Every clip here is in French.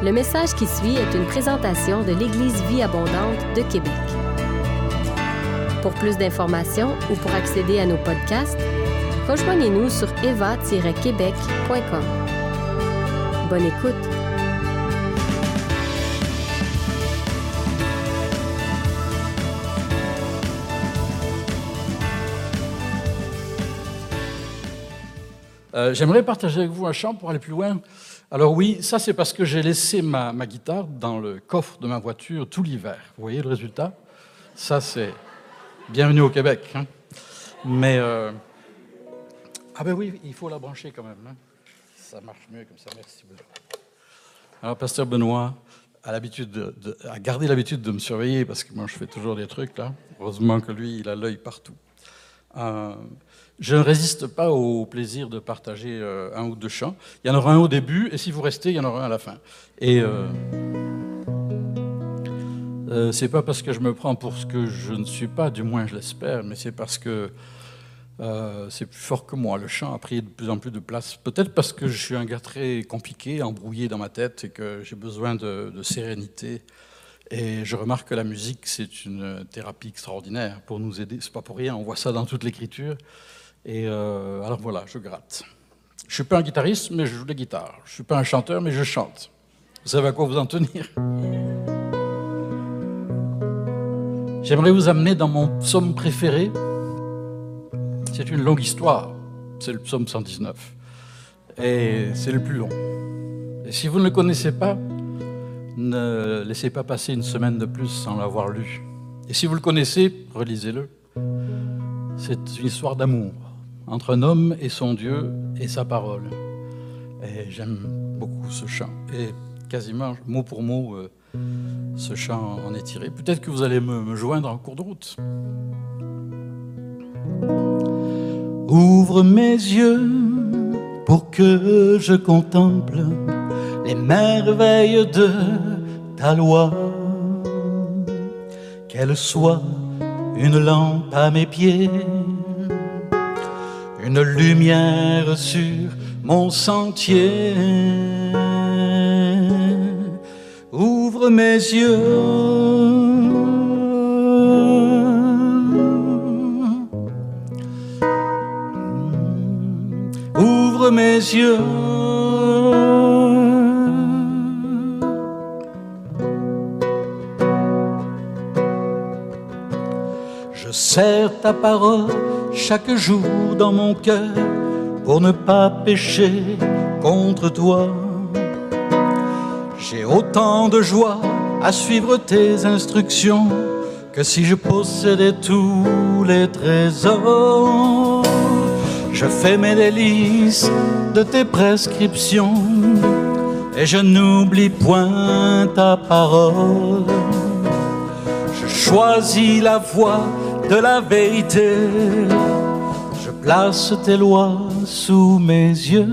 Le message qui suit est une présentation de l'Église Vie Abondante de Québec. Pour plus d'informations ou pour accéder à nos podcasts, rejoignez-nous sur eva-québec.com. Bonne écoute! Euh, J'aimerais partager avec vous un chant pour aller plus loin. Alors oui, ça c'est parce que j'ai laissé ma, guitare dans le coffre de ma voiture tout l'hiver. Vous voyez le résultat? Ça c'est bienvenue au Québec. Hein. Mais euh... ah ben oui, il faut la brancher quand même. Hein. Ça marche mieux comme ça. Merci. Alors pasteur Benoît a gardé l'habitude de me surveiller parce que moi je fais toujours des trucs là. Heureusement que lui il a l'œil partout. Euh, je ne résiste pas au plaisir de partager euh, un ou deux chants. Il y en aura un au début, et si vous restez, il y en aura un à la fin. Et euh, euh, c'est pas parce que je me prends pour ce que je ne suis pas, du moins je l'espère, mais c'est parce que euh, c'est plus fort que moi. Le chant a pris de plus en plus de place. Peut-être parce que je suis un gars très compliqué, embrouillé dans ma tête, et que j'ai besoin de, de sérénité. Et je remarque que la musique, c'est une thérapie extraordinaire pour nous aider. C'est pas pour rien, on voit ça dans toute l'écriture. Et euh, alors voilà, je gratte. Je suis pas un guitariste, mais je joue de la guitare. Je suis pas un chanteur, mais je chante. Vous savez à quoi vous en tenir? J'aimerais vous amener dans mon psaume préféré. C'est une longue histoire. C'est le psaume 119. Et c'est le plus long. Et si vous ne le connaissez pas, ne laissez pas passer une semaine de plus sans l'avoir lu. Et si vous le connaissez, relisez-le. C'est une histoire d'amour entre un homme et son Dieu et sa parole. Et j'aime beaucoup ce chant. Et quasiment, mot pour mot, euh, ce chant en est tiré. Peut-être que vous allez me, me, joindre en cours de route. Ouvre mes yeux pour que je contemple les merveilles de ta loi. Qu'elle soit une lampe à mes pieds une lumière sur mon sentier. Ouvre mes yeux. Ouvre mes yeux. Je serre ta parole chaque jour dans mon cœur pour ne pas pécher contre toi. J'ai autant de joie à suivre tes instructions que si je possédais tous les trésors. Je fais mes délices de tes prescriptions et je n'oublie point ta parole. Je choisis la voie de la vérité. Je place tes lois sous mes yeux.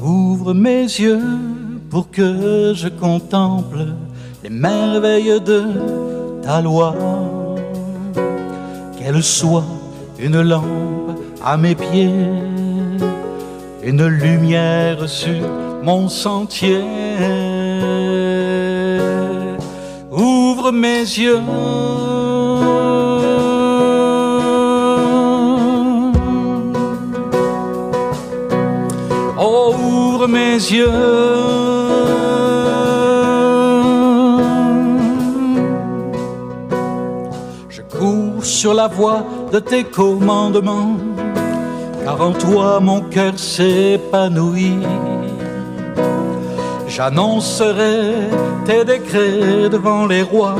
Ouvre mes yeux pour que je contemple les merveilles de ta loi. Qu'elle soit une lampe à mes pieds, une lumière sur mon sentier. Ouvre mes yeux. Oh, mes yeux. Je cours sur la voie de tes commandements, car en toi mon cœur s'épanouit. J'annoncerai tes décrets devant les rois,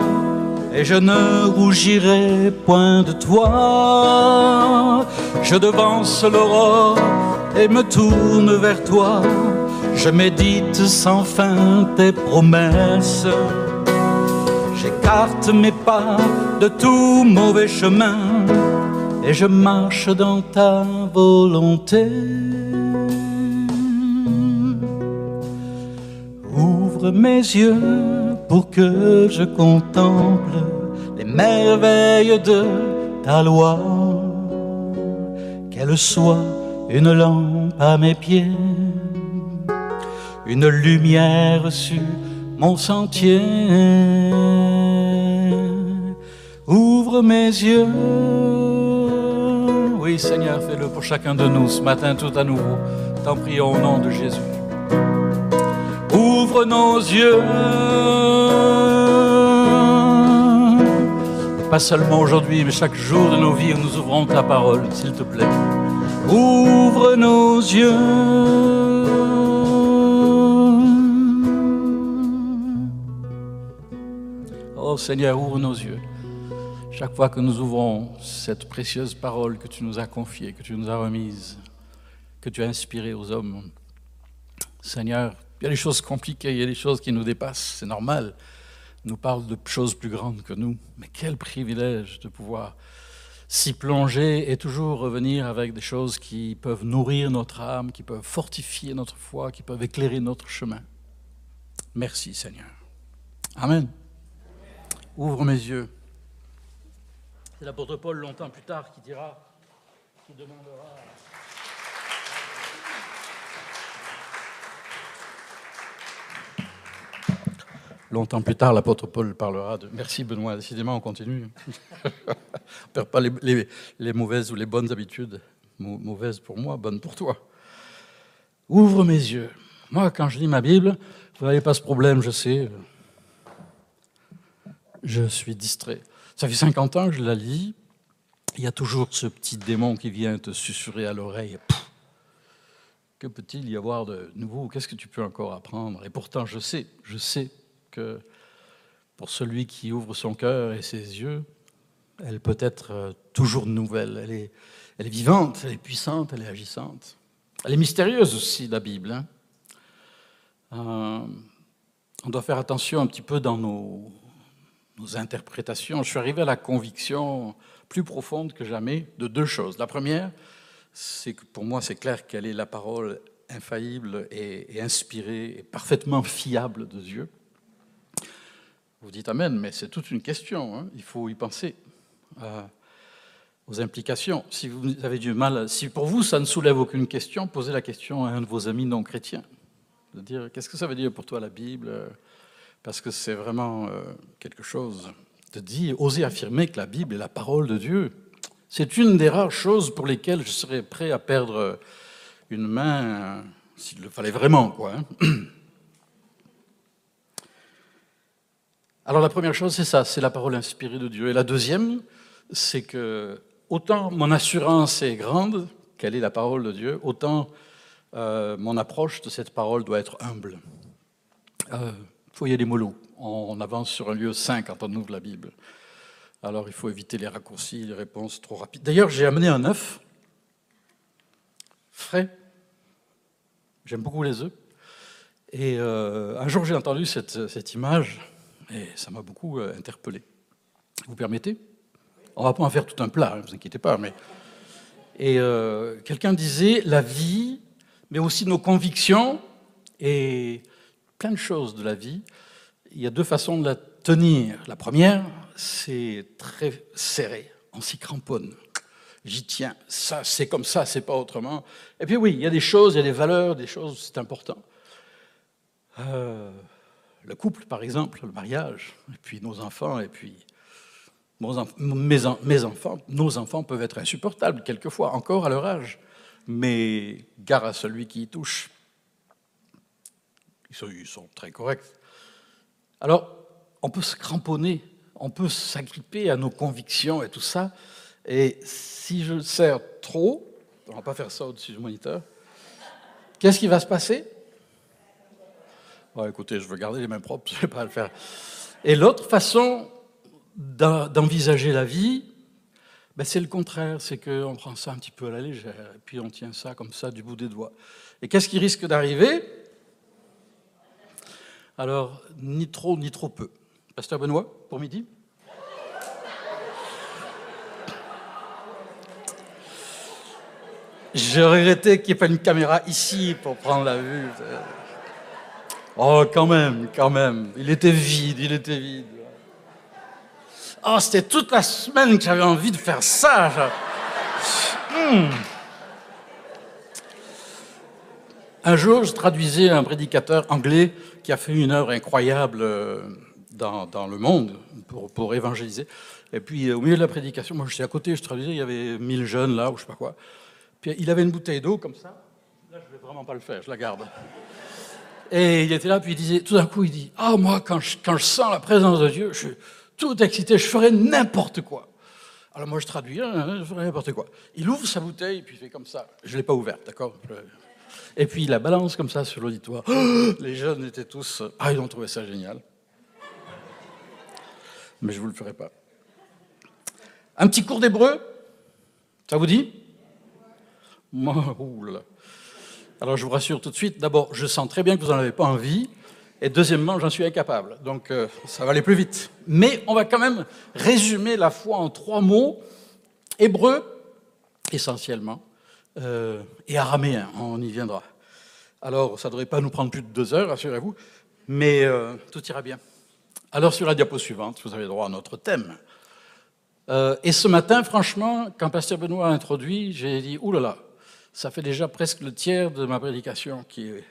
et je ne rougirai point de toi. Je devance l'aurore et me tourne vers toi. Je médite sans fin tes promesses. J'écarte mes pas de tout mauvais chemin et je marche dans ta volonté. Ouvre mes yeux pour que je contemple les merveilles de ta loi. Qu'elle soit une lampe à mes pieds, une lumière sur mon sentier. Ouvre mes yeux. Oui, Seigneur, fais-le pour chacun de nous ce matin tout à nouveau. T'en prions au nom de Jésus. Ouvre nos yeux. Pas seulement aujourd'hui, mais chaque jour de nos vies nous ouvrons ta parole, s'il te plaît. Ouvre nos yeux. Oh Seigneur, ouvre nos yeux. Chaque fois que nous ouvrons cette précieuse parole que tu nous as confiée, que tu nous as remise, que tu as inspirée aux hommes, Seigneur, il y a des choses compliquées, il y a des choses qui nous dépassent, c'est normal. Nous parle de choses plus grandes que nous. Mais quel privilège de pouvoir s'y plonger et toujours revenir avec des choses qui peuvent nourrir notre âme, qui peuvent fortifier notre foi, qui peuvent éclairer notre chemin. Merci Seigneur. Amen. Ouvre mes yeux. C'est l'apôtre Paul longtemps plus tard qui dira, qui demandera. Longtemps plus tard, l'apôtre Paul parlera de. Merci Benoît, décidément on continue. on ne perd pas les, les, mauvaises ou les bonnes habitudes. Mauvaises pour moi, bonnes pour toi. Ouvre mes yeux. Moi, quand je lis ma Bible, vous n'avez pas ce problème, je sais. Je suis distrait. Ça fait 50 ans que je la lis. Il y a toujours ce petit démon qui vient te susurrer à l'oreille. Que peut-il y avoir de nouveau? Qu'est-ce que tu peux encore apprendre? Et pourtant, je sais, je sais pour celui qui ouvre son cœur et ses yeux, elle peut être euh, toujours nouvelle. Elle est, vivante, elle est puissante, elle est agissante. Elle est mystérieuse aussi, la Bible. Hein. Euh, on doit faire attention un petit peu dans nos, interprétations. Je suis arrivé à la conviction plus profonde que jamais de deux choses. La première, c'est que pour moi, c'est clair qu'elle est la parole infaillible et, inspirée et parfaitement fiable de Dieu. Vous dites Amen, mais c'est toute une question. Hein. Il faut y penser euh, aux implications. Si vous avez du mal, si pour vous ça ne soulève aucune question, posez la question à un de vos amis non chrétiens. De dire qu'est-ce que ça veut dire pour toi la Bible? Parce que c'est vraiment euh, quelque chose de dire, oser affirmer que la Bible est la parole de Dieu. C'est une des rares choses pour lesquelles je serais prêt à perdre une main s'il le fallait vraiment, quoi. Hein. Alors la première chose, c'est ça, c'est la parole inspirée de Dieu. Et la deuxième, c'est que autant mon assurance est grande, qu'elle est la parole de Dieu, autant euh, mon approche de cette parole doit être humble. Euh, y aller mollo. On, avance sur un lieu saint quand on ouvre la Bible. Alors il faut éviter les raccourcis, les réponses trop rapides. D'ailleurs, j'ai amené un œuf frais. J'aime beaucoup les œufs. Et euh, un jour, j'ai entendu cette image et ça m'a beaucoup euh, interpellé. Vous permettez? On va pas en faire tout un plat, ne hein, vous inquiétez pas. Mais... Et euh, quelqu'un disait, la vie, mais aussi nos convictions et plein de choses de la vie, il y a deux façons de la tenir. La première, c'est très serré, on s'y cramponne. J'y tiens, ça c'est comme ça, c'est pas autrement. Et puis oui, il y a des choses, il y a des valeurs, des choses, c'est important. Euh, le couple, par exemple, le mariage, et puis nos enfants, et puis mes, enfants, nos enfants peuvent être insupportables quelquefois, encore à leur âge. Mais gare à celui qui y touche. Ils sont, ils sont très corrects. Alors, on peut se cramponner, on peut s'agripper à nos convictions et tout ça. Et si je le serre trop, on ne va pas faire ça au-dessus du moniteur, qu'est-ce qui va se passer? Écoutez, je veux garder les mains propres, je ne vais pas le faire. Et l'autre façon d'envisager la vie, ben c'est le contraire, c'est qu'on prend ça un petit peu à la légère, et puis on tient ça comme ça du bout des doigts. Et qu'est-ce qui risque d'arriver? Alors, ni trop, ni trop peu. Pasteur Benoît, pour midi Je regrettais qu'il n'y ait pas une caméra ici pour prendre la vue. Oh, quand même, quand même. Il était vide, il était vide. Oh, c'était toute la semaine que j'avais envie de faire ça. Hmm. Un jour, je traduisais un prédicateur anglais qui a fait une œuvre incroyable euh, dans, dans le monde pour, pour, évangéliser. Et puis, au milieu de la prédication, moi, j'étais à côté, je traduisais, il y avait mille jeunes là, ou je sais pas quoi. Puis, il avait une bouteille d'eau comme ça. Là, je vais vraiment pas le faire, je la garde. Et il était là, puis il disait, tout d'un coup, il dit, ah, moi, quand je, quand je sens la présence de Dieu, je suis tout excité, je ferai n'importe quoi. Alors moi, je traduis, hein, je ferai n'importe quoi. Il ouvre sa bouteille, puis il fait comme ça. Je ne l'ai pas ouverte, d'accord? Et puis il la balance comme ça sur l'auditoire. les jeunes étaient tous, ah, ils ont trouvé ça génial. Mais je ne vous le ferai pas. Un petit cours d'hébreu, ça vous dit? Moi. Alors je vous rassure tout de suite, d'abord, je sens très bien que vous n'en avez pas envie, et deuxièmement, j'en suis incapable, donc euh, ça va aller plus vite. Mais on va quand même résumer la foi en trois mots, hébreu essentiellement, euh, et araméen, on y viendra. Alors ça ne devrait pas nous prendre plus de deux heures, rassurez-vous, mais euh, tout ira bien. Alors sur la diapo suivante, vous avez droit à notre thème. et ce matin, franchement, quand Pasteur Benoît a introduit, j'ai dit, oulala, là, ça fait déjà presque le tiers de ma prédication qui est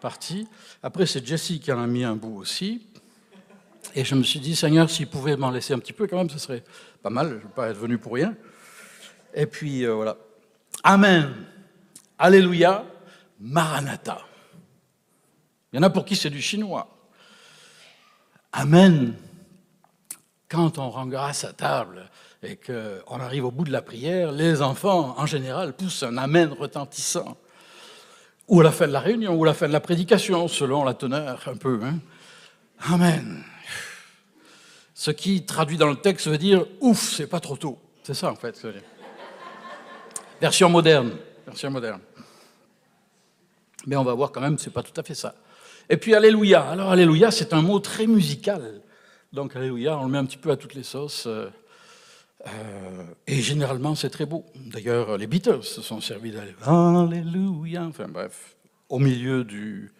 partie. Après, c'est Jessie qui en a mis un bout aussi. Et je me suis dit, Seigneur, s'il pouvait m'en laisser un petit peu, quand même, ce serait pas mal. Je ne vais pas être venu pour rien. Et puis, euh, voilà. Amen. Alléluia. Maranatha. Il y en a pour qui c'est du chinois. Amen. Quand on rend grâce à table, et qu'on arrive au bout de la prière, les enfants, en général, poussent un Amen retentissant. Ou à la fin de la réunion, ou à la fin de la prédication, selon la teneur, un peu. Hein. Amen. Ce qui, traduit dans le texte, veut dire Ouf, c'est pas trop tôt. C'est ça, en fait. Version moderne. Version moderne. Mais on va voir quand même, c'est pas tout à fait ça. Et puis, Alléluia. Alors, Alléluia, c'est un mot très musical. Donc, Alléluia, on le met un petit peu à toutes les sauces. Euh, et généralement, c'est très beau. D'ailleurs, les Beatles se sont servis d'Alléluia, enfin bref, au milieu du,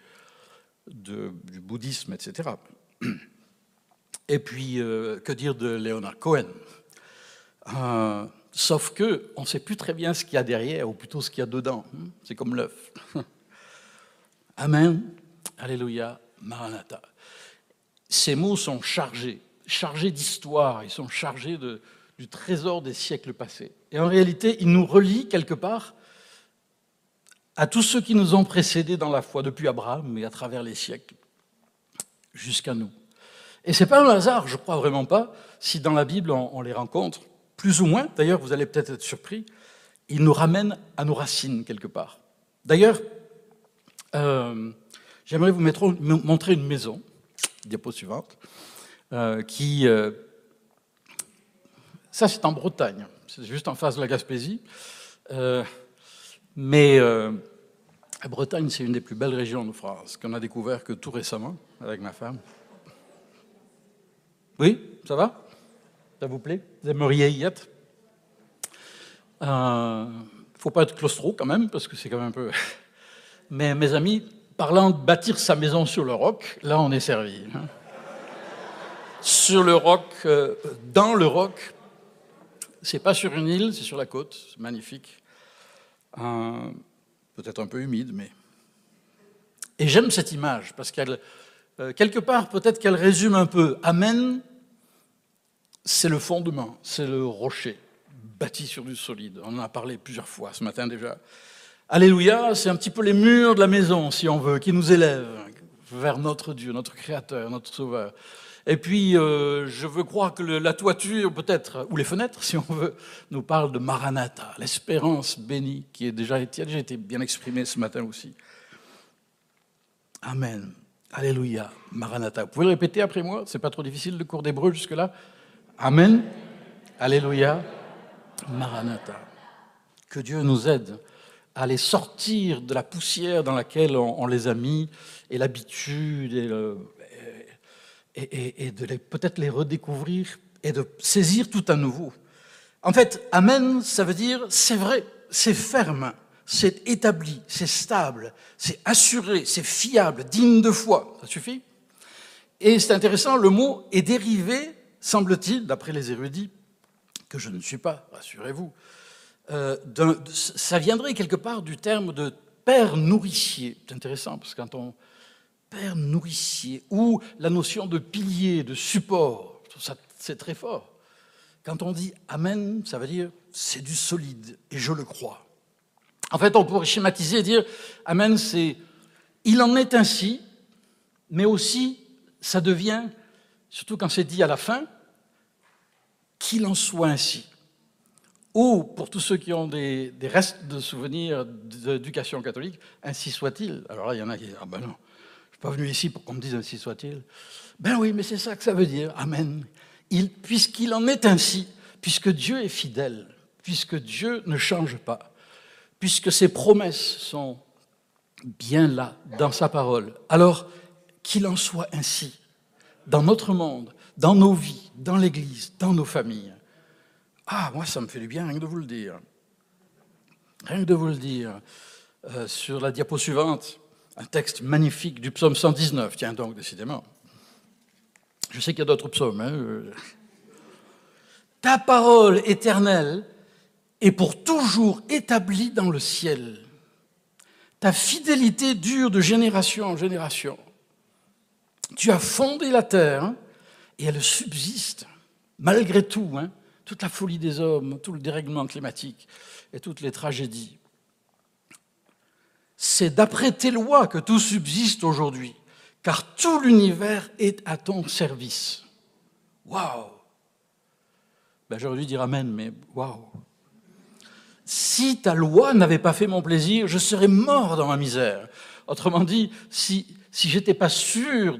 du bouddhisme, etc. Et puis, euh, que dire de Leonard Cohen? Euh, Sauf que on ne sait plus très bien ce qu'il y a derrière, ou plutôt ce qu'il y a dedans. C'est comme l'œuf. Amen, Alléluia, Maranatha. Ces mots sont chargés, chargés d'histoire, ils sont chargés de, du trésor des siècles passés. Et en réalité, il nous relie quelque part à tous ceux qui nous ont précédés dans la foi, depuis Abraham et à travers les siècles, jusqu'à nous. Et ce n'est pas un hasard, je crois vraiment pas, si dans la Bible on, les rencontre, plus ou moins, d'ailleurs vous allez peut-être être surpris, ils nous ramènent à nos racines quelque part. D'ailleurs, euh, j'aimerais vous montrer une maison, diapo suivante, euh, qui... Euh, ça, c'est en Bretagne. C'est juste en face de la Gaspésie. Euh, mais euh, la Bretagne, c'est une des plus belles régions de France qu'on a découvert que tout récemment avec ma femme. Oui, ça va? Ça vous plaît? Vous aimeriez y être? Il euh, ne faut pas être claustro quand même, parce que c'est quand même un peu... Mais mes amis, parlant de bâtir sa maison sur le roc, là on est servi. Hein. sur le roc, dans le roc, c'est pas sur une île, c'est sur la côte, magnifique. Peut-être un peu humide, mais. Et j'aime cette image parce qu'elle, euh, quelque part, peut-être qu'elle résume un peu. Amen, c'est le fondement, c'est le rocher bâti sur du solide. On en a parlé plusieurs fois ce matin déjà. Alléluia, c'est un petit peu les murs de la maison, si on veut, qui nous élèvent vers notre Dieu, notre Créateur, notre Sauveur. Et puis, euh, je veux croire que la toiture, peut-être, ou les fenêtres, si on veut, nous parle de Maranatha, l'espérance bénie, qui est déjà, a déjà été bien exprimée ce matin aussi. Amen. Alléluia. Maranatha. Vous pouvez le répéter après moi C'est pas trop difficile le cours d'hébreu jusque-là Amen. Alléluia. Maranatha. Que Dieu nous aide à les sortir de la poussière dans laquelle on, les a mis, et l'habitude, et le, et, de peut-être les redécouvrir et de saisir tout à nouveau. En fait, Amen, ça veut dire c'est vrai, c'est ferme, c'est établi, c'est stable, c'est assuré, c'est fiable, digne de foi. Ça suffit Et c'est intéressant, le mot est dérivé, semble-t-il, d'après les érudits, que je ne suis pas, rassurez-vous, euh, ça viendrait quelque part du terme de père nourricier. C'est intéressant parce que quand on père nourricier ou la notion de pilier, de support, c'est très fort. Quand on dit Amen, ça veut dire c'est du solide et je le crois. En fait, on pourrait schématiser et dire Amen, c'est il en est ainsi, mais aussi ça devient, surtout quand c'est dit à la fin, qu'il en soit ainsi. Ou, pour tous ceux qui ont des, restes de souvenirs d'éducation catholique, ainsi soit-il. Alors là, il y en a qui disent Ah ben non, pas venu ici pour qu'on me dise ainsi soit-il. Ben oui, mais c'est ça que ça veut dire. Amen. Puisqu'il en est ainsi, puisque Dieu est fidèle, puisque Dieu ne change pas, puisque ses promesses sont bien là dans sa parole, alors qu'il en soit ainsi dans notre monde, dans nos vies, dans l'Église, dans nos familles. Ah, moi, ça me fait du bien rien que de vous le dire. Rien que de vous le dire. Euh, sur la diapo suivante, un texte magnifique du psaume 119. Tiens donc, décidément. Je sais qu'il y a d'autres psaumes. Hein, euh. Ta parole éternelle est pour toujours établie dans le ciel. Ta fidélité dure de génération en génération. Tu as fondé la terre hein, et elle subsiste, malgré tout, hein, toute la folie des hommes, tout le dérèglement climatique et toutes les tragédies. C'est d'après tes lois que tout subsiste aujourd'hui, car tout l'univers est à ton service. Waouh ben, J'aurais dû dire Amen, mais waouh Si ta loi n'avait pas fait mon plaisir, je serais mort dans ma misère. Autrement dit, si, si j'étais pas sûr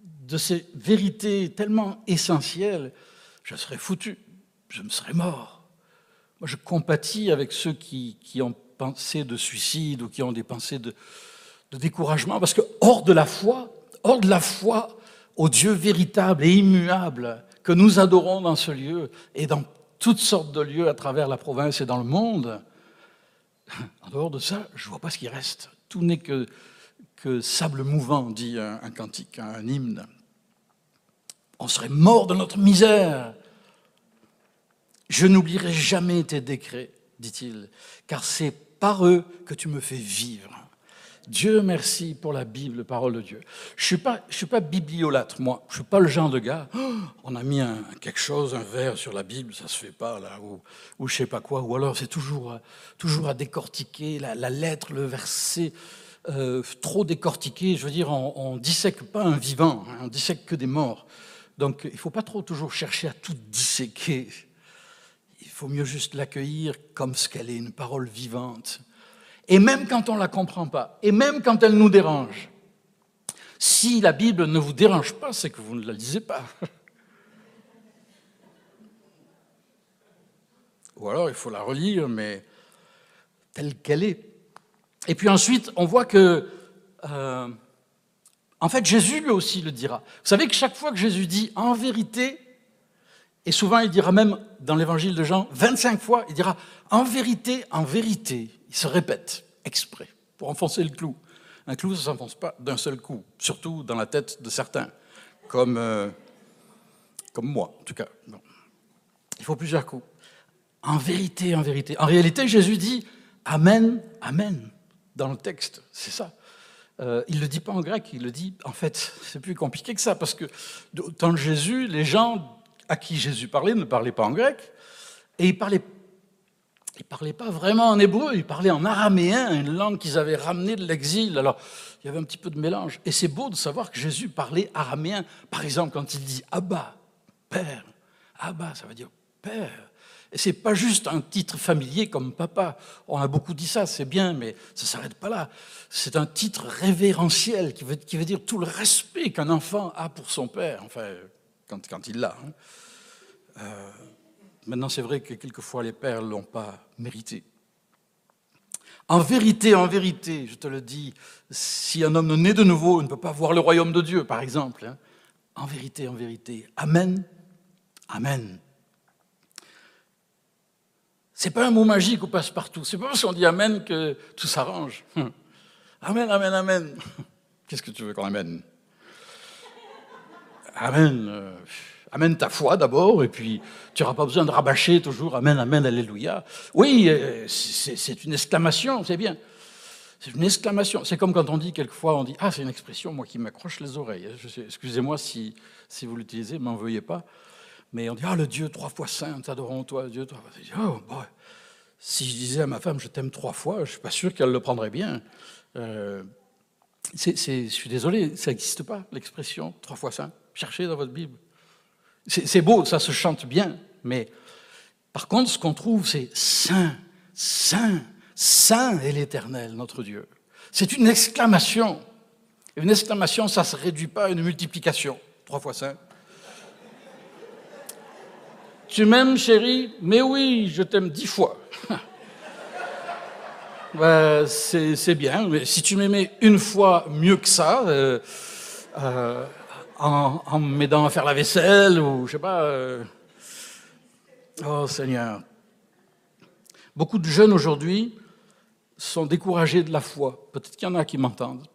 de ces vérités tellement essentielles, je serais foutu, je me serais mort. Moi, je compatis avec ceux qui, ont de suicide ou qui ont des pensées de, découragement, parce que hors de la foi, hors de la foi au Dieu véritable et immuable que nous adorons dans ce lieu et dans toutes sortes de lieux à travers la province et dans le monde, en dehors de ça, je ne vois pas ce qui reste. Tout n'est que que sable mouvant, dit un, cantique, un hymne. On serait mort de notre misère. Je n'oublierai jamais tes décrets, dit-il, car c'est par eux que tu me fais vivre. Dieu merci pour la Bible, parole de Dieu. Je ne suis, pas, suis pas bibliolâtre, moi. Je ne suis pas le genre de gars, oh, on a mis quelque chose, un verre sur la Bible, ça ne se fait pas, là, ou, ou je ne sais pas quoi. Ou alors c'est toujours, toujours à décortiquer la, la lettre, le verset. Euh, trop décortiqué. Je veux dire, on, ne dissèque pas un vivant, hein, on dissèque que des morts. Donc il ne faut pas trop toujours chercher à tout disséquer. Faut mieux juste l'accueillir comme ce qu'elle est, une parole vivante. Et même quand on ne la comprend pas, et même quand elle nous dérange, si la Bible ne vous dérange pas, c'est que vous ne la lisez pas. Ou alors il faut la relire, mais telle qu'elle est. Et puis ensuite, on voit que, euh, en fait, Jésus lui aussi le dira. Vous savez que chaque fois que Jésus dit en vérité, et souvent il dira même dans l'évangile de Jean 25 fois, il dira en vérité, en vérité. Il se répète exprès pour enfoncer le clou. Un clou, ça ne s'enfonce pas d'un seul coup, surtout dans la tête de certains, comme, euh, comme moi en tout cas. Il faut plusieurs coups. En vérité, en vérité. En réalité, Jésus dit Amen, Amen dans le texte, c'est ça. Euh, il ne le dit pas en grec, il le dit, en fait, c'est plus compliqué que ça, parce que de Jésus, les gens à qui Jésus parlait ne parlaient pas en grec, et ils parlaient, ils parlaient pas vraiment en hébreu, ils parlaient en araméen, une langue qu'ils avaient ramenée de l'exil. Alors, il y avait un petit peu de mélange. Et c'est beau de savoir que Jésus parlait araméen. Par exemple, quand il dit Abba, Père, Abba, ça veut dire Père. Et c'est pas juste un titre familier comme papa. On a beaucoup dit ça, c'est bien, mais ça s'arrête pas là. C'est un titre révérentiel qui veut, qui veut, dire tout le respect qu'un enfant a pour son père, enfin, quand, quand il l'a. Hein. Euh, maintenant, c'est vrai que quelquefois les pères ne l'ont pas mérité. En vérité, en vérité, je te le dis, si un homme ne naît de nouveau, il ne peut pas voir le royaume de Dieu, par exemple. Hein. En vérité, en vérité. Amen. Amen. C'est pas un mot magique ou passe-partout. C'est pas parce qu'on dit Amen que tout s'arrange. Amen, Amen, Amen. Qu'est-ce que tu veux qu'on amène Amen. Amen ta foi d'abord, et puis tu n'auras pas besoin de rabâcher toujours Amen, Amen, Alléluia. Oui, euh, c'est une exclamation, c'est bien. C'est une exclamation. C'est comme quand on dit quelquefois, on dit Ah, c'est une expression, moi, qui m'accroche les oreilles. Excusez-moi si, si vous l'utilisez, m'en veuillez pas. Mais on dit Ah, le Dieu trois fois saint, adorons-toi, Dieu trois fois. Oh, si je disais à ma femme Je t'aime trois fois, je ne suis pas sûr qu'elle le prendrait bien. Euh, je suis désolé, ça n'existe pas, l'expression trois fois saint. Cherchez dans votre Bible. C'est beau, ça se chante bien, mais par contre, ce qu'on trouve, c'est Saint, Saint, Saint est l'Éternel, notre Dieu. C'est une exclamation. Une exclamation, ça ne se réduit pas à une multiplication. Trois fois Saint. Tu m'aimes, chérie? Mais oui, je t'aime dix fois. ben, c'est bien, mais si tu m'aimais une fois mieux que ça, euh, euh, en, m'aidant à faire la vaisselle ou je sais pas. Euh, oh Seigneur. Beaucoup de jeunes aujourd'hui sont découragés de la foi. Peut-être qu'il y en a qui m'entendent.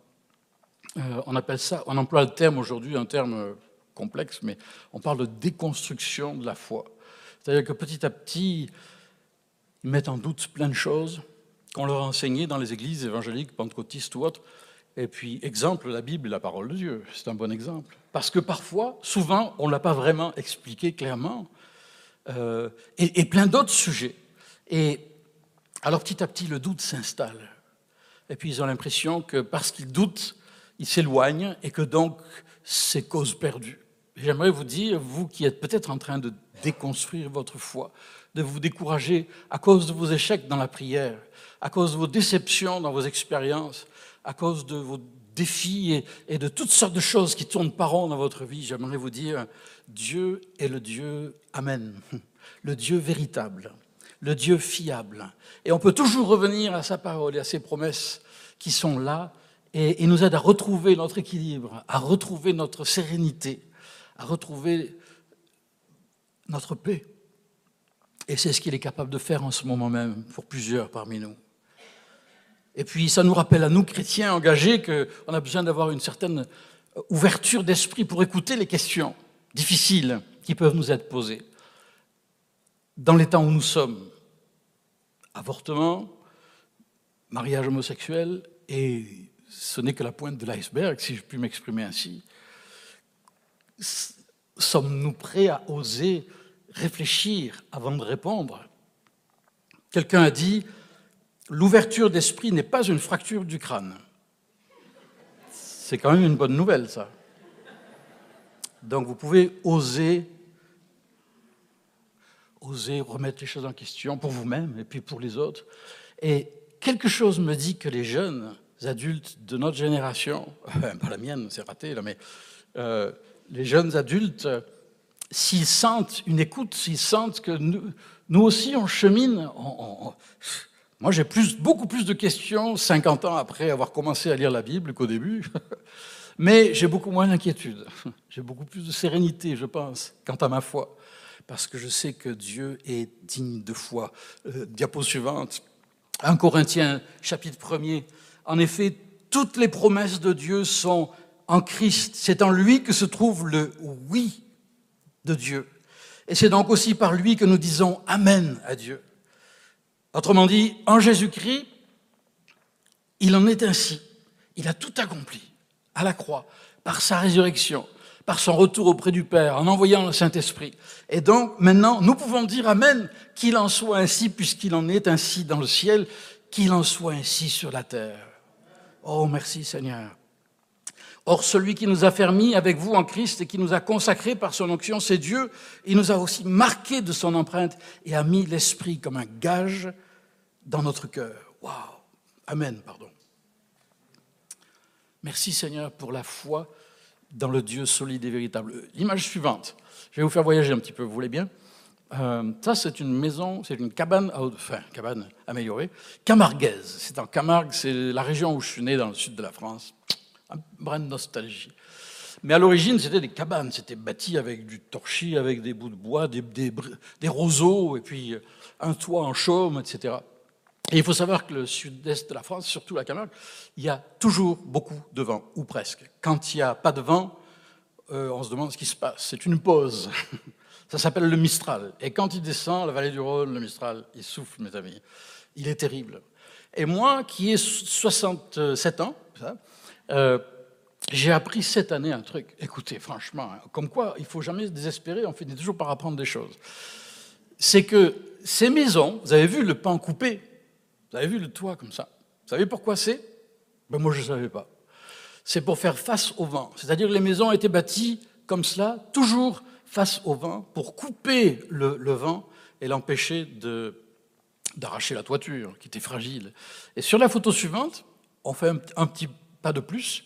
Euh, on appelle ça, on emploie le terme aujourd'hui, un terme complexe, mais on parle de déconstruction de la foi. C'est-à-dire que petit à petit, ils mettent en doute plein de choses qu'on leur a enseignées dans les églises évangéliques, pentecôtistes ou autres, et puis, exemple, la Bible la parole de Dieu, c'est un bon exemple. Parce que parfois, souvent, on ne l'a pas vraiment expliqué clairement, euh, et, plein d'autres sujets. Et alors, petit à petit, le doute s'installe. Et puis, ils ont l'impression que parce qu'ils doutent, ils s'éloignent, et que donc, c'est cause perdue. J'aimerais vous dire, vous qui êtes peut-être en train de déconstruire votre foi, de vous décourager à cause de vos échecs dans la prière, à cause de vos déceptions dans vos expériences, à cause de vos défis et, de toutes sortes de choses qui tournent par rond dans votre vie, j'aimerais vous dire, Dieu est le Dieu, Amen, le Dieu véritable, le Dieu fiable. Et on peut toujours revenir à sa parole et à ses promesses qui sont là et, et nous aident à retrouver notre équilibre, à retrouver notre sérénité, à retrouver notre paix. Et c'est ce qu'il est capable de faire en ce moment même pour plusieurs parmi nous. Et puis ça nous rappelle à nous, chrétiens engagés, qu'on a besoin d'avoir une certaine ouverture d'esprit pour écouter les questions difficiles qui peuvent nous être posées. Dans les temps où nous sommes, avortement, mariage homosexuel, et ce n'est que la pointe de l'iceberg, si je puis m'exprimer ainsi. Sommes-nous prêts à oser réfléchir avant de répondre? Quelqu'un a dit, l'ouverture d'esprit n'est pas une fracture du crâne. C'est quand même une bonne nouvelle, ça. Donc vous pouvez oser, oser remettre les choses en question pour vous-même et puis pour les autres. Et quelque chose me dit que les jeunes adultes de notre génération, pas la mienne, c'est raté là, mais euh, les jeunes adultes, s'ils sentent une écoute, s'ils sentent que nous, nous aussi on chemine, on, moi, j'ai beaucoup plus de questions 50 ans après avoir commencé à lire la Bible qu'au début, mais j'ai beaucoup moins d'inquiétude. J'ai beaucoup plus de sérénité, je pense, quant à ma foi, parce que je sais que Dieu est digne de foi. Euh, diapo suivante. 1 Corinthiens, chapitre 1er. En effet, toutes les promesses de Dieu sont en Christ. C'est en lui que se trouve le oui de Dieu. Et c'est donc aussi par lui que nous disons Amen à Dieu. Autrement dit, en Jésus-Christ, il en est ainsi. Il a tout accompli à la croix, par sa résurrection, par son retour auprès du Père, en envoyant le Saint-Esprit. Et donc, maintenant, nous pouvons dire Amen, qu'il en soit ainsi, puisqu'il en est ainsi dans le ciel, qu'il en soit ainsi sur la terre. Oh, merci Seigneur. Or, celui qui nous a fermis avec vous en Christ et qui nous a consacrés par son onction, c'est Dieu. Il nous a aussi marqués de son empreinte et a mis l'Esprit comme un gage dans notre cœur. Waouh Amen, pardon. Merci Seigneur pour la foi dans le Dieu solide et véritable. L'image suivante, je vais vous faire voyager un petit peu, vous voulez bien? Euh, Ça, c'est une maison, c'est une cabane, enfin, cabane améliorée, camarguaise. C'est en Camargue, c'est la région où je suis né, dans le sud de la France. Un brin de nostalgie. Mais à l'origine, c'était des cabanes, c'était bâti avec du torchis, avec des bouts de bois, des, roseaux, et puis un toit en chaume, etc. Et il faut savoir que le sud-est de la France, surtout la Camargue, il y a toujours beaucoup de vent, ou presque. Quand il n'y a pas de vent, euh, on se demande ce qui se passe. C'est une pause. Ça s'appelle le Mistral. Et quand il descend, la vallée du Rhône, le Mistral, il souffle, mes amis. Il est terrible. Et moi, qui ai 67 ans, euh, j'ai appris cette année un truc. Écoutez, franchement, hein, comme quoi, il faut jamais se désespérer, on finit toujours par apprendre des choses. C'est que ces maisons, vous avez vu le pan coupé, vous avez vu le toit comme ça? Vous savez pourquoi c'est? Ben Moi, je ne savais pas. C'est pour faire face au vent. C'est-à-dire que les maisons étaient bâties comme cela, toujours face au vent, pour couper le, vent et l'empêcher d'arracher la toiture, qui était fragile. Et sur la photo suivante, on fait un, petit pas de plus.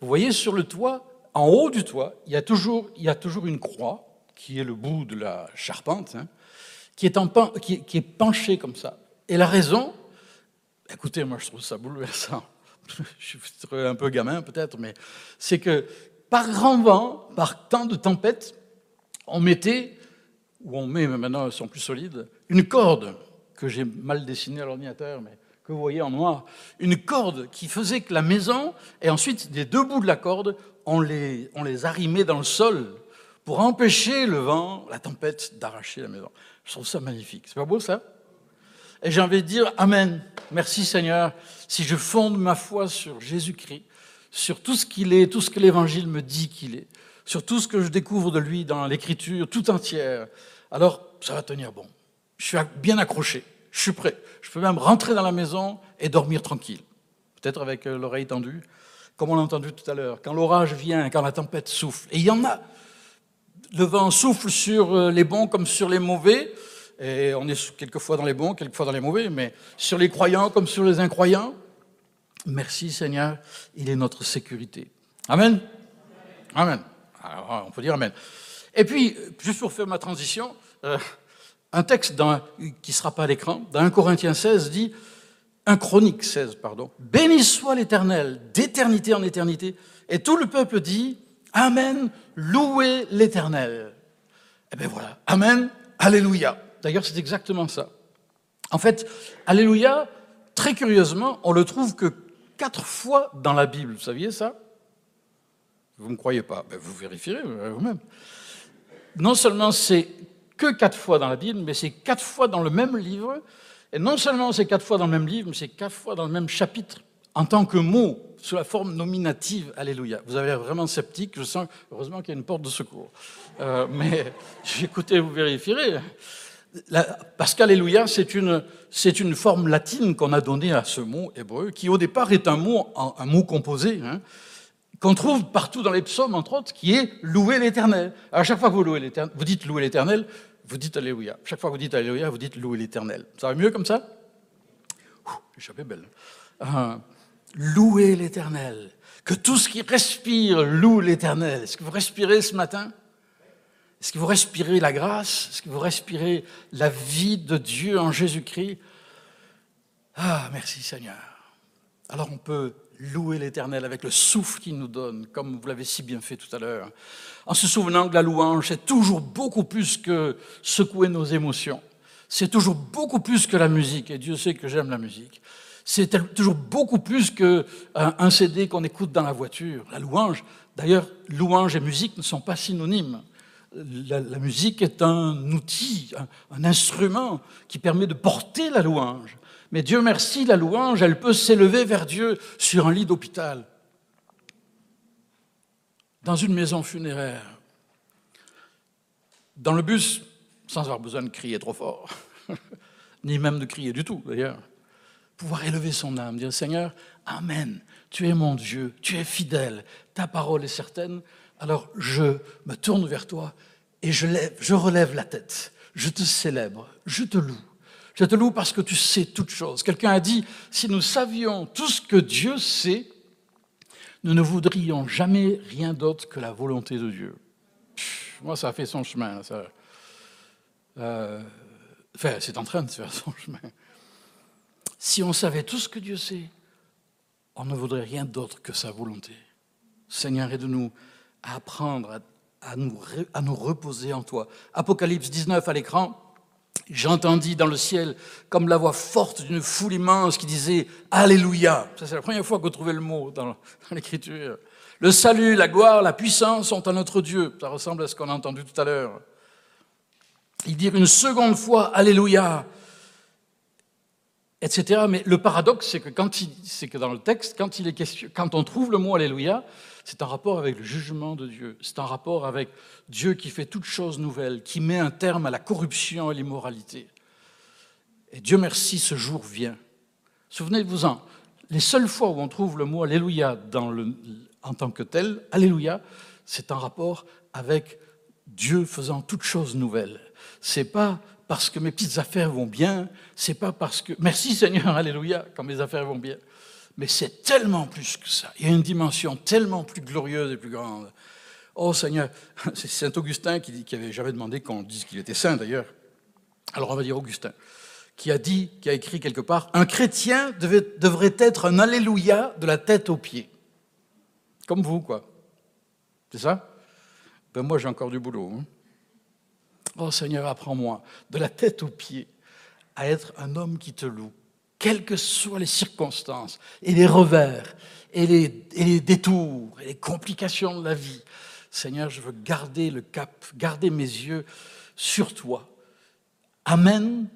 Vous voyez sur le toit, en haut du toit, il y a toujours, il y a toujours une croix, qui est le bout de la charpente, hein, qui, est penchée comme ça. Et la raison, écoutez, moi je trouve ça bouleversant. je suis un peu gamin peut-être, mais c'est que par grand vent, par temps de tempête, on mettait, ou on met, maintenant elles sont plus solides, une corde que j'ai mal dessinée à l'ordinateur, mais vous voyez en noir, une corde qui faisait que la maison, et ensuite des deux bouts de la corde, on les, on les arrimait dans le sol pour empêcher le vent, la tempête, d'arracher la maison. Je trouve ça magnifique. C'est pas beau ça? Et j'ai envie de dire Amen. Merci Seigneur. Si je fonde ma foi sur Jésus-Christ, sur tout ce qu'il est, tout ce que l'Évangile me dit qu'il est, sur tout ce que je découvre de lui dans l'Écriture tout entière, alors ça va tenir bon. Je suis bien accroché, je suis prêt. Je peux même rentrer dans la maison et dormir tranquille. Peut-être avec euh, l'oreille tendue, comme on l'a entendu tout à l'heure. Quand l'orage vient, quand la tempête souffle, et il y en a. Le vent souffle sur euh, les bons comme sur les mauvais, et on est quelquefois dans les bons, quelquefois dans les mauvais, mais sur les croyants comme sur les incroyants. Merci Seigneur, il est notre sécurité. Amen. Amen. On peut dire Amen. Et puis, juste pour faire ma transition, euh, un texte qui ne sera pas à l'écran, dans 1 Corinthiens 16, dit, 1 Chronique 16, pardon, Béni soit l'Éternel, d'éternité en éternité. Et tout le peuple dit, Amen, louez l'Éternel. Et eh bien voilà, Amen, Alléluia. D'ailleurs, c'est exactement ça. En fait, Alléluia, très curieusement, on le trouve que quatre fois dans la Bible. Vous saviez ça? Vous ne me croyez pas ben, Vous vérifierez vous-même. Non seulement c'est que quatre fois dans la Bible, mais c'est quatre fois dans le même livre. Et non seulement c'est quatre fois dans le même livre, mais c'est quatre fois dans le même chapitre, en tant que mot, sous la forme nominative. Alléluia. Vous avez l'air vraiment sceptique. Je sens, heureusement qu'il y a une porte de secours. Euh, mais écoutez, vous vérifierez parce qu'Alléluia, c'est une, une forme latine qu'on a donnée à ce mot hébreu, qui au départ est un mot, un mot composé, hein, qu'on trouve partout dans les psaumes, entre autres, qui est louer l'éternel. À chaque fois que vous, louez l'éternel, vous dites louer l'éternel, vous dites Alléluia. Chaque fois que vous dites Alléluia, vous dites louer l'éternel. Ça va mieux comme ça? Échappée belle. Euh, louer l'éternel. Que tout ce qui respire loue l'éternel. Est-ce que vous respirez ce matin? Est-ce que vous respirez la grâce? Est-ce que vous respirez la vie de Dieu en Jésus-Christ? Ah, merci Seigneur. Alors on peut louer l'Éternel avec le souffle qu'il nous donne, comme vous l'avez si bien fait tout à l'heure, en se souvenant que la louange, c'est toujours beaucoup plus que secouer nos émotions. C'est toujours beaucoup plus que la musique, et Dieu sait que j'aime la musique. C'est toujours beaucoup plus qu'un CD qu'on écoute dans la voiture. La louange, d'ailleurs, louange et musique ne sont pas synonymes la, musique est un outil, un, instrument qui permet de porter la louange. Mais Dieu merci, la louange, elle peut s'élever vers Dieu sur un lit d'hôpital, dans une maison funéraire, dans le bus, sans avoir besoin de crier trop fort, ni même de crier du tout d'ailleurs. Pouvoir élever son âme, dire Seigneur, Amen, tu es mon Dieu, tu es fidèle, ta parole est certaine, alors je me tourne vers toi et je, lève, je relève la tête. Je te célèbre, je te loue. Je te loue parce que tu sais toutes choses. Quelqu'un a dit, si nous savions tout ce que Dieu sait, nous ne voudrions jamais rien d'autre que la volonté de Dieu. moi, ça a fait son chemin. Euh, enfin, c'est en train de faire son chemin. Si on savait tout ce que Dieu sait, on ne voudrait rien d'autre que sa volonté. Seigneur, aide-nous à apprendre à, nous, à nous reposer en toi. Apocalypse 19 à l'écran. J'entendis dans le ciel comme la voix forte d'une foule immense qui disait Alléluia. Ça, c'est la première fois que vous trouvez le mot dans, l'Écriture. Le salut, la gloire, la puissance sont à notre Dieu. Ça ressemble à ce qu'on a entendu tout à l'heure. Ils dirent une seconde fois Alléluia. etc. Mais le paradoxe, c'est que, dans le texte, quand, quand on trouve le mot Alléluia, c'est en rapport avec le jugement de Dieu, c'est en rapport avec Dieu qui fait toutes choses nouvelles, qui met un terme à la corruption et l'immoralité. Et Dieu merci, ce jour vient. Souvenez-vous-en, les seules fois où on trouve le mot Alléluia en tant que tel, Alléluia, c'est en rapport avec Dieu faisant toutes choses nouvelles. C'est pas parce que mes petites affaires vont bien, c'est pas parce que merci Seigneur, Alléluia, quand mes affaires vont bien. Mais c'est tellement plus que ça. Il y a une dimension tellement plus glorieuse et plus grande. Oh Seigneur, c'est Saint Augustin qui, avait jamais demandé qu'on dise qu'il était saint d'ailleurs. Alors on va dire Augustin qui a dit, qui a écrit quelque part, un chrétien devrait être un alléluia de la tête aux pieds. Comme vous, quoi. C'est ça? Ben Moi, j'ai encore du boulot. Hein. oh Seigneur, apprends-moi, de la tête aux pieds, à être un homme qui te loue, quelles que soient les circonstances, et les revers, et les, détours, et les complications de la vie. Seigneur, je veux garder le cap, garder mes yeux sur toi. Amen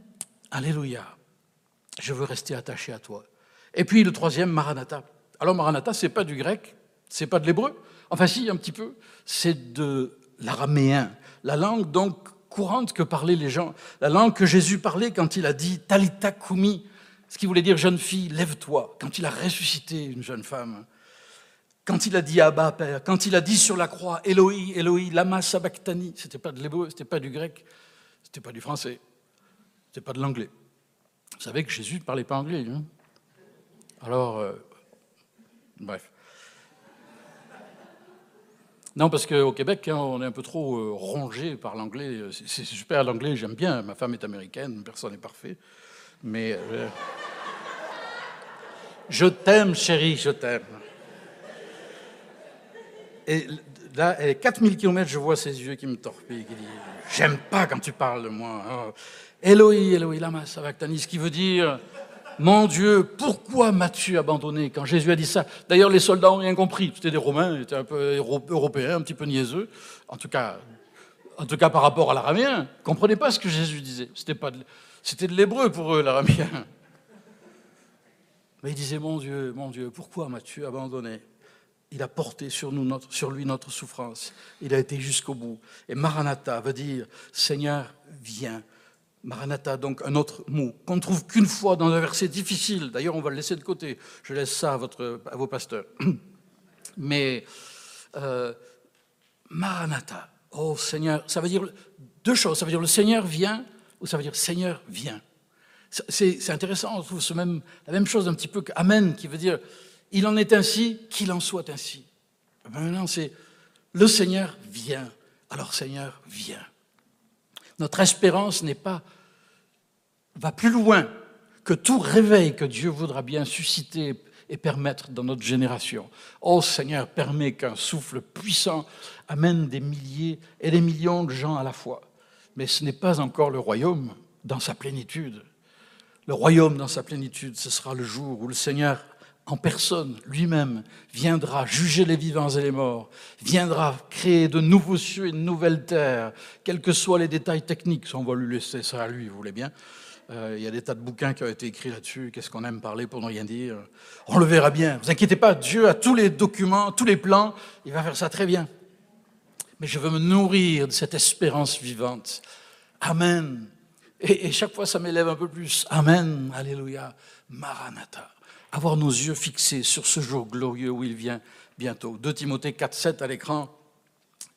Alléluia. Je veux rester attaché à toi. Et puis le troisième, Maranatha. Alors Maranatha, c'est pas du grec, c'est pas de l'hébreu. Enfin si, un petit peu. C'est de l'araméen, la langue donc courante que parlaient les gens, la langue que Jésus parlait quand il a dit Talita kumi, ce qui voulait dire jeune fille, lève-toi, quand il a ressuscité une jeune femme. Quand il a dit Abba, Père, quand il a dit sur la croix Eloi, Eloi, lama sabachthani, c'était pas de l'hébreu, c'était pas du grec, c'était pas du français, n'est pas de l'anglais. Vous savez que Jésus ne parlait pas anglais. Hein Alors, euh, bref. Non, parce qu'au Québec, hein, on est un peu trop euh, rongé par l'anglais. C'est super l'anglais, j'aime bien. Ma femme est américaine, personne n'est parfait. Mais euh, je t'aime, chérie, je t'aime. Et là, est 4000 km, je vois ses yeux qui me torpillent, qui disent J'aime pas quand tu parles de moi. Oh. Eloi, Eloi, lama sabachthani, ce qui veut dire Mon Dieu, pourquoi m'as-tu abandonné Quand Jésus a dit ça, d'ailleurs les soldats ont rien compris. C'était des Romains, ils étaient un peu européens, un petit peu niaiseux, en tout cas, en tout cas par rapport à l'araméen. Ils comprenaient pas ce que Jésus disait. C'était, de, de l'hébreu pour eux, l'araméen. Mais ils disaient Mon Dieu, mon Dieu, pourquoi m'as-tu abandonné? Il a porté sur, nous, sur lui notre souffrance. Il a été jusqu'au bout. Et Maranatha veut dire Seigneur, viens. Maranatha, donc un autre mot, qu'on ne trouve qu'une fois dans un verset difficile. D'ailleurs, on va le laisser de côté. Je laisse ça à, votre, à vos pasteurs. Mais euh, Maranatha, oh Seigneur, ça veut dire deux choses. Ça veut dire le Seigneur vient ou ça veut dire Seigneur vient. C'est intéressant, on trouve la même chose un petit peu qu'Amen, qui veut dire il en est ainsi, qu'il en soit ainsi. Maintenant, c'est le Seigneur vient. Alors Seigneur, viens. Notre espérance n'est pas va plus loin que tout réveil que Dieu voudra bien susciter et permettre dans notre génération. Oh Seigneur, permet qu'un souffle puissant amène des milliers et des millions de gens à la fois. Mais ce n'est pas encore le royaume dans sa plénitude. Le royaume dans sa plénitude, ce sera le jour où le Seigneur en personne, lui-même, viendra juger les vivants et les morts, viendra créer de nouveaux cieux et de nouvelles terres, quels que soient les détails techniques. On va lui laisser ça à lui, vous voulez bien. Euh, il y a des tas de bouquins qui ont été écrits là-dessus. Qu'est-ce qu'on aime parler pour ne rien dire On le verra bien. Vous inquiétez pas, Dieu a tous les documents, tous les plans. Il va faire ça très bien. Mais je veux me nourrir de cette espérance vivante. Amen. Et, chaque fois, ça m'élève un peu plus. Amen. Alléluia. Maranatha avoir nos yeux fixés sur ce jour glorieux où il vient bientôt. 2 Timothée 4, 7 à l'écran.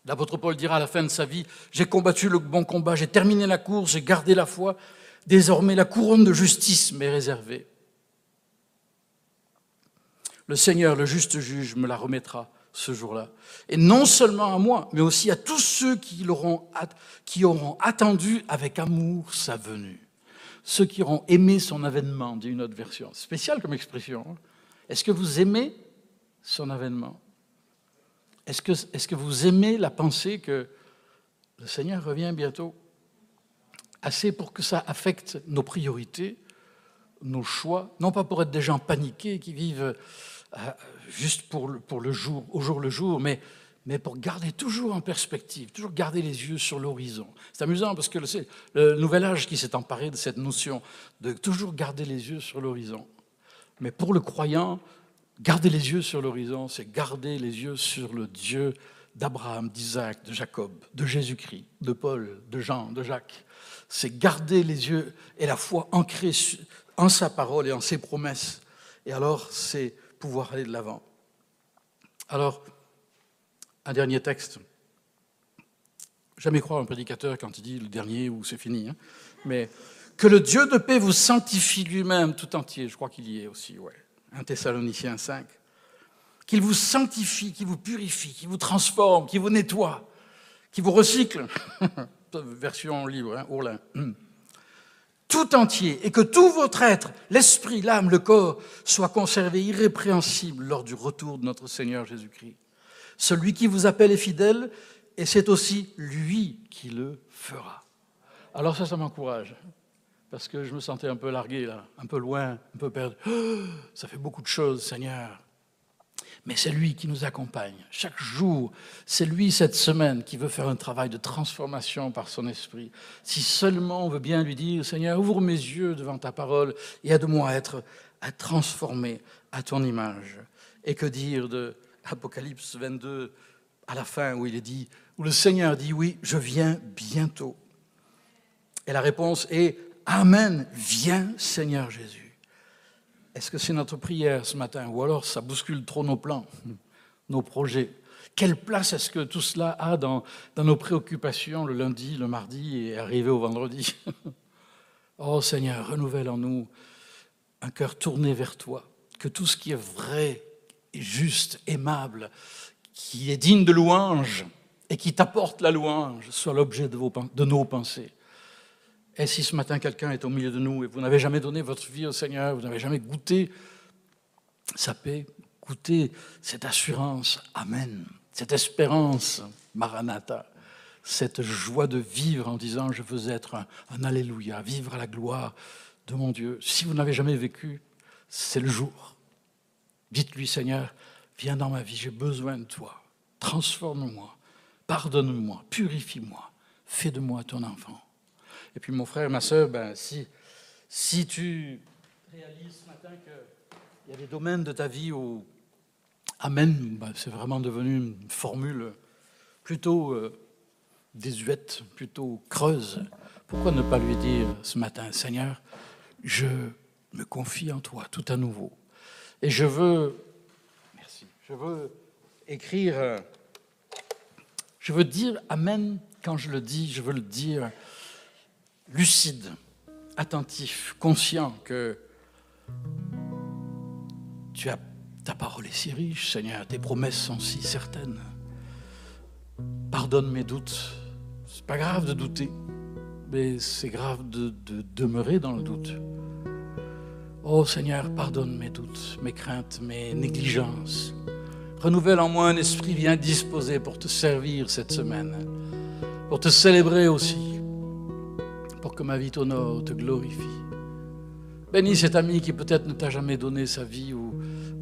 L'apôtre Paul dira à la fin de sa vie, j'ai combattu le bon combat, j'ai terminé la course, j'ai gardé la foi, désormais la couronne de justice m'est réservée. Le Seigneur, le juste juge, me la remettra ce jour-là. Et non seulement à moi, mais aussi à tous ceux qui, auront attendu avec amour sa venue ceux qui auront aimé son avènement, dit une autre version. Spécial comme expression. Hein. Est-ce que vous aimez son avènement? Est-ce que, vous aimez la pensée que le Seigneur revient bientôt? Assez pour que ça affecte nos priorités, nos choix, non pas pour être des gens paniqués qui vivent juste pour le, pour le jour, au jour le jour, mais, mais pour garder toujours en perspective, toujours garder les yeux sur l'horizon. C'est amusant parce que c'est le nouvel âge qui s'est emparé de cette notion de toujours garder les yeux sur l'horizon. Mais pour le croyant, garder les yeux sur l'horizon, c'est garder les yeux sur le Dieu d'Abraham, d'Isaac, de Jacob, de Jésus-Christ, de Paul, de Jean, de Jacques. C'est garder les yeux et la foi ancrée en sa parole et en ses promesses. Et alors, c'est pouvoir aller de l'avant. Alors, un dernier texte. Jamais croire un prédicateur quand il dit le dernier ou c'est fini. Hein. Mais que le Dieu de paix vous sanctifie lui-même tout entier. Je crois qu'il y est aussi, ouais. Un Thessaloniciens 5. Qu'il vous sanctifie, qu'il vous purifie, qu'il vous transforme, qu'il vous nettoie, qu'il vous recycle. Version libre, hein. Tout entier, et que tout votre être, l'esprit, l'âme, le corps, soit conservé irrépréhensible lors du retour de notre Seigneur Jésus-Christ. Celui qui vous appelle est fidèle et c'est aussi lui qui le fera. Alors ça, ça m'encourage. Parce que je me sentais un peu largué là, un peu loin, un peu perdu. ça fait beaucoup de choses, Seigneur. Mais c'est lui qui nous accompagne. Chaque jour, c'est lui cette semaine qui veut faire un travail de transformation par son esprit. Si seulement on veut bien lui dire, Seigneur, ouvre mes yeux devant ta parole et aide-moi à être à transformer à ton image. Et que dire de Apocalypse 22, à la fin, où il est dit, où le Seigneur dit, oui, je viens bientôt. Et la réponse est, Amen, viens Seigneur Jésus. Est-ce que c'est notre prière ce matin? Ou alors ça bouscule trop nos plans, nos projets. Quelle place est-ce que tout cela a dans, nos préoccupations le lundi, le mardi et arrivé au vendredi? Oh Seigneur, renouvelle en nous un cœur tourné vers toi, que tout ce qui est vrai, juste, aimable, qui est digne de louange et qui t'apporte la louange, soit l'objet de, nos pensées. Et si ce matin quelqu'un est au milieu de nous et vous n'avez jamais donné votre vie au Seigneur, vous n'avez jamais goûté sa paix, goûté cette assurance, Amen, cette espérance, Maranatha, cette joie de vivre en disant je veux être un, un Alléluia, vivre à la gloire de mon Dieu. Si vous n'avez jamais vécu, c'est le jour. Dites-lui, Seigneur, viens dans ma vie, j'ai besoin de toi. Transforme-moi, pardonne-moi, purifie-moi, fais de moi ton enfant. Et puis mon frère, ma soeur, ben, si, si tu réalises ce matin qu'il y a des domaines de ta vie où Amen, ben, c'est vraiment devenu une formule plutôt euh, désuète, plutôt creuse, pourquoi ne pas lui dire ce matin, Seigneur, je me confie en toi tout à nouveau. Et je veux, écrire, euh, je veux dire Amen quand je le dis, je veux le dire lucide, attentif, conscient que tu as ta parole est si riche, Seigneur, tes promesses sont si certaines. Pardonne mes doutes. C'est pas grave de douter, mais c'est grave de, de demeurer dans le doute. Oh Seigneur, pardonne mes doutes, mes craintes, mes négligences. Renouvelle en moi un esprit bien disposé pour te servir cette semaine, pour te célébrer aussi, pour que ma vie t'honore, te glorifie. Bénis cet ami qui peut-être ne t'a jamais donné sa vie ou,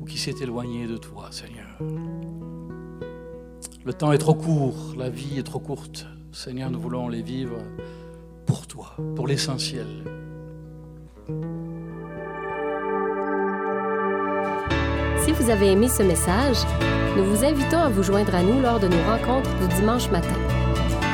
qui s'est éloigné de toi, Seigneur. Le temps est trop court, la vie est trop courte. Seigneur, nous voulons les vivre pour toi, pour l'essentiel. Si vous avez aimé ce message, nous vous invitons à vous joindre à nous lors de nos rencontres du dimanche matin.